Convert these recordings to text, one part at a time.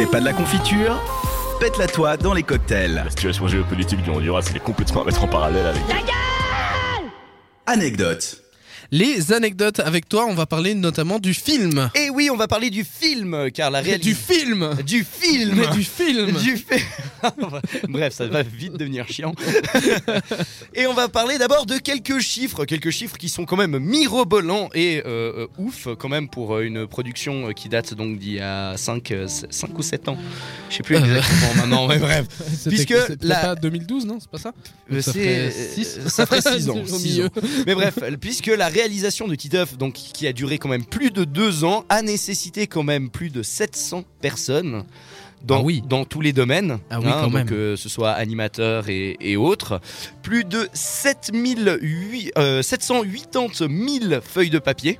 C'est pas de la confiture Pète-la toi dans les cocktails. La situation géopolitique du Honduras, elle est complètement à mettre en parallèle avec. Anecdote. Les anecdotes avec toi, on va parler notamment du film. Et oui, on va parler du film, car la Du réalisation... film Du film Mais du film Du fi- Bref, ça va vite devenir chiant. et on va parler d'abord de quelques chiffres, quelques chiffres qui sont quand même mirobolants et euh, euh, ouf quand même pour euh, une production qui date donc d'il y a 5, ou 7 ans. Je sais plus exactement maintenant, mais bref. Puisque la- pas 2012, non C'est pas ça? Ça ferait six. euh, ça ferait 6 ans. Au six milieu. ans. Mais bref, puisque la réalisation de Titeuf, donc qui a duré quand même plus de deux ans, a nécessité quand même plus de 700 personnes. Dans, Ah oui. dans tous les domaines, Ah oui, quand donc même. que ce soit animateurs et, et autres, plus de 7008, euh, 780 000 feuilles de papier,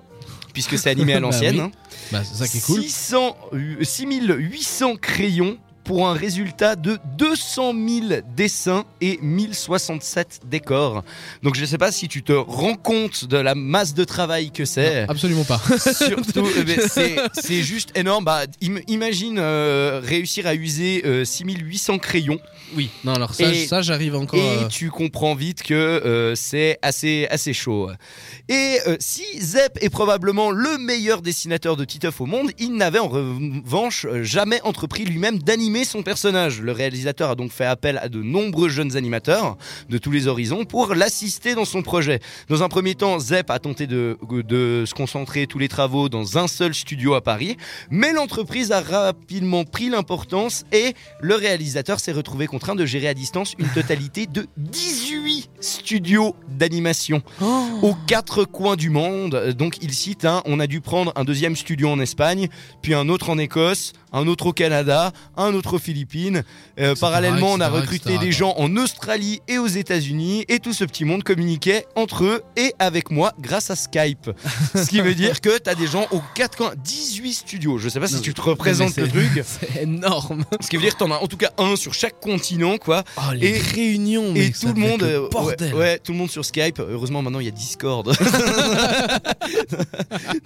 puisque c'est animé à Bah l'ancienne, oui. hein. Bah, c'est ça qui est cool. 600, euh, 6800 crayons pour un résultat de 200 000 dessins et 1067 décors. Donc je ne sais pas si tu te rends compte de la masse de travail que c'est. Absolument pas. Surtout, eh ben, c'est juste énorme. Bah, im- imagine euh, réussir à user euh, 6800 crayons oui, non, alors ça, ça j'arrive encore. et euh, tu comprends vite que euh, c'est assez, assez chaud. Et si Zep est probablement le meilleur dessinateur de Titeuf au monde, il n'avait en revanche jamais entrepris lui-même d'animer son personnage. Le réalisateur a donc fait appel à de nombreux jeunes animateurs de tous les horizons pour l'assister dans son projet. Dans un premier temps, Zep a tenté de, de se concentrer tous les travaux dans un seul studio à Paris, mais l'entreprise a rapidement pris l'importance et le réalisateur s'est retrouvé contraint de gérer à distance une totalité de 18 studios d'animation Oh. aux quatre coins du monde. Donc il cite, hein, on a dû prendre un deuxième studio en Espagne, puis un autre en Écosse, un autre au Canada, un autre aux Philippines. Euh, parallèlement, on a recruté des gens en Australie et aux États-Unis, et tout ce petit monde communiquait entre eux et avec moi grâce à Skype. Ce qui veut dire que tu as des gens aux quatre coins, 18 studios. Je sais pas si Non, tu te représentes le truc. C'est énorme. Ce qui veut dire que t'en as en tout cas un sur chaque continent, quoi. Oh, les Et- réunions, mais Et tout le monde, euh, bordel. ouais, tout le monde sur Skype. Heureusement maintenant il y a Discord.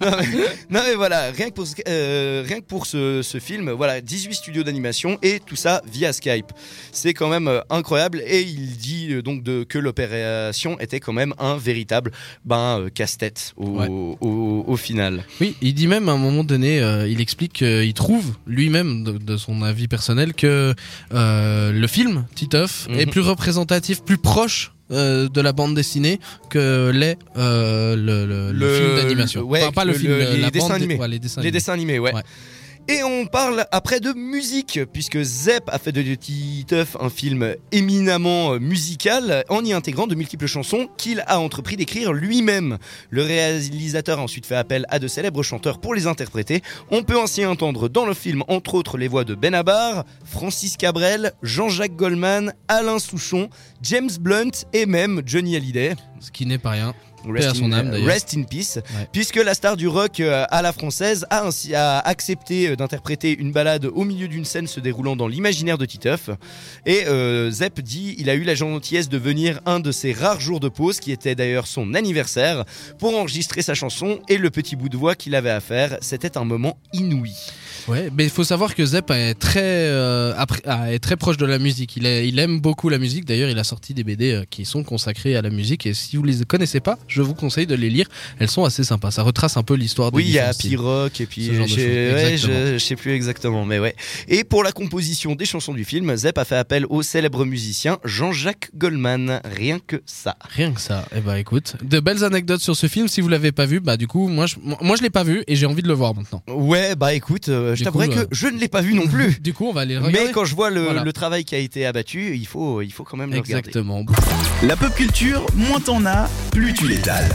non, mais, non, mais voilà, rien que pour, ce- euh, rien que pour ce, ce film, voilà, 18 studios d'animation et tout ça via Skype. C'est quand même euh, incroyable et il dit euh, donc de, que l'opération était quand même un véritable ben, casse-tête au, Ouais. au, au final. Oui, il dit même à un moment donné, euh, il explique qu'il trouve lui-même, de, de son avis personnel, que euh, le film Titeuf Mhm. est plus représentatif, plus proche euh, de la bande dessinée que l'est euh, le, le- le Le- film d'animation. ouais, enfin, pas le, film, la les bande dessins animés. ouais, les dessins Les animés. dessins animés, ouais. Ouais. Et on parle après de musique, puisque Zep a fait de Titeuf un film éminemment euh, musical, en y intégrant de multiples chansons qu'il a entrepris d'écrire lui-même. Le réalisateur a ensuite fait appel à de célèbres chanteurs pour les interpréter. On peut ainsi entendre dans le film, entre autres, les voix de Benabar, Francis Cabrel, Jean-Jacques Goldman, Alain Souchon, James Blunt et même Johnny Hallyday. Ce qui n'est pas rien. Rest à son in- âme, d'ailleurs. Rest in peace. Ouais. Puisque la star du rock euh, à la française a ainsi a accepté euh, d'interpréter une balade au milieu d'une scène se déroulant dans l'imaginaire de Titeuf. Et euh, Zep dit il a eu la gentillesse de venir un de ses rares jours de pause, qui était d'ailleurs son anniversaire, pour enregistrer sa chanson et le petit bout de voix qu'il avait à faire. C'était un moment inouï. Ouais, mais il faut savoir que Zep est très, euh, après- est très proche de la musique. Il, est- il aime beaucoup la musique. D'ailleurs, il a sorti des BD euh, qui sont consacrés à la musique. Et si vous les connaissez pas, je vous conseille de les lire. Elles sont assez sympas. Ça retrace un peu l'histoire des Oui, il y a. P-Rock et puis de ouais, je, je sais plus exactement, mais ouais. Et pour la composition des chansons du film, Zep a fait appel au célèbre musicien Jean-Jacques Goldman. Rien que ça. Rien que ça. Eh ben, écoute, de belles anecdotes sur ce film. Si vous l'avez pas vu, bah du coup, moi, je, moi, je l'ai pas vu et j'ai envie de le voir maintenant. Ouais, bah écoute, euh, je t'avouerai que euh, je ne l'ai pas vu non plus. Du coup, on va aller le regarder. Mais quand je vois le, Voilà. le travail qui a été abattu, il faut, il faut quand même le regarder. Exactement. La pop culture, moins t'en as, plus tu l'étales.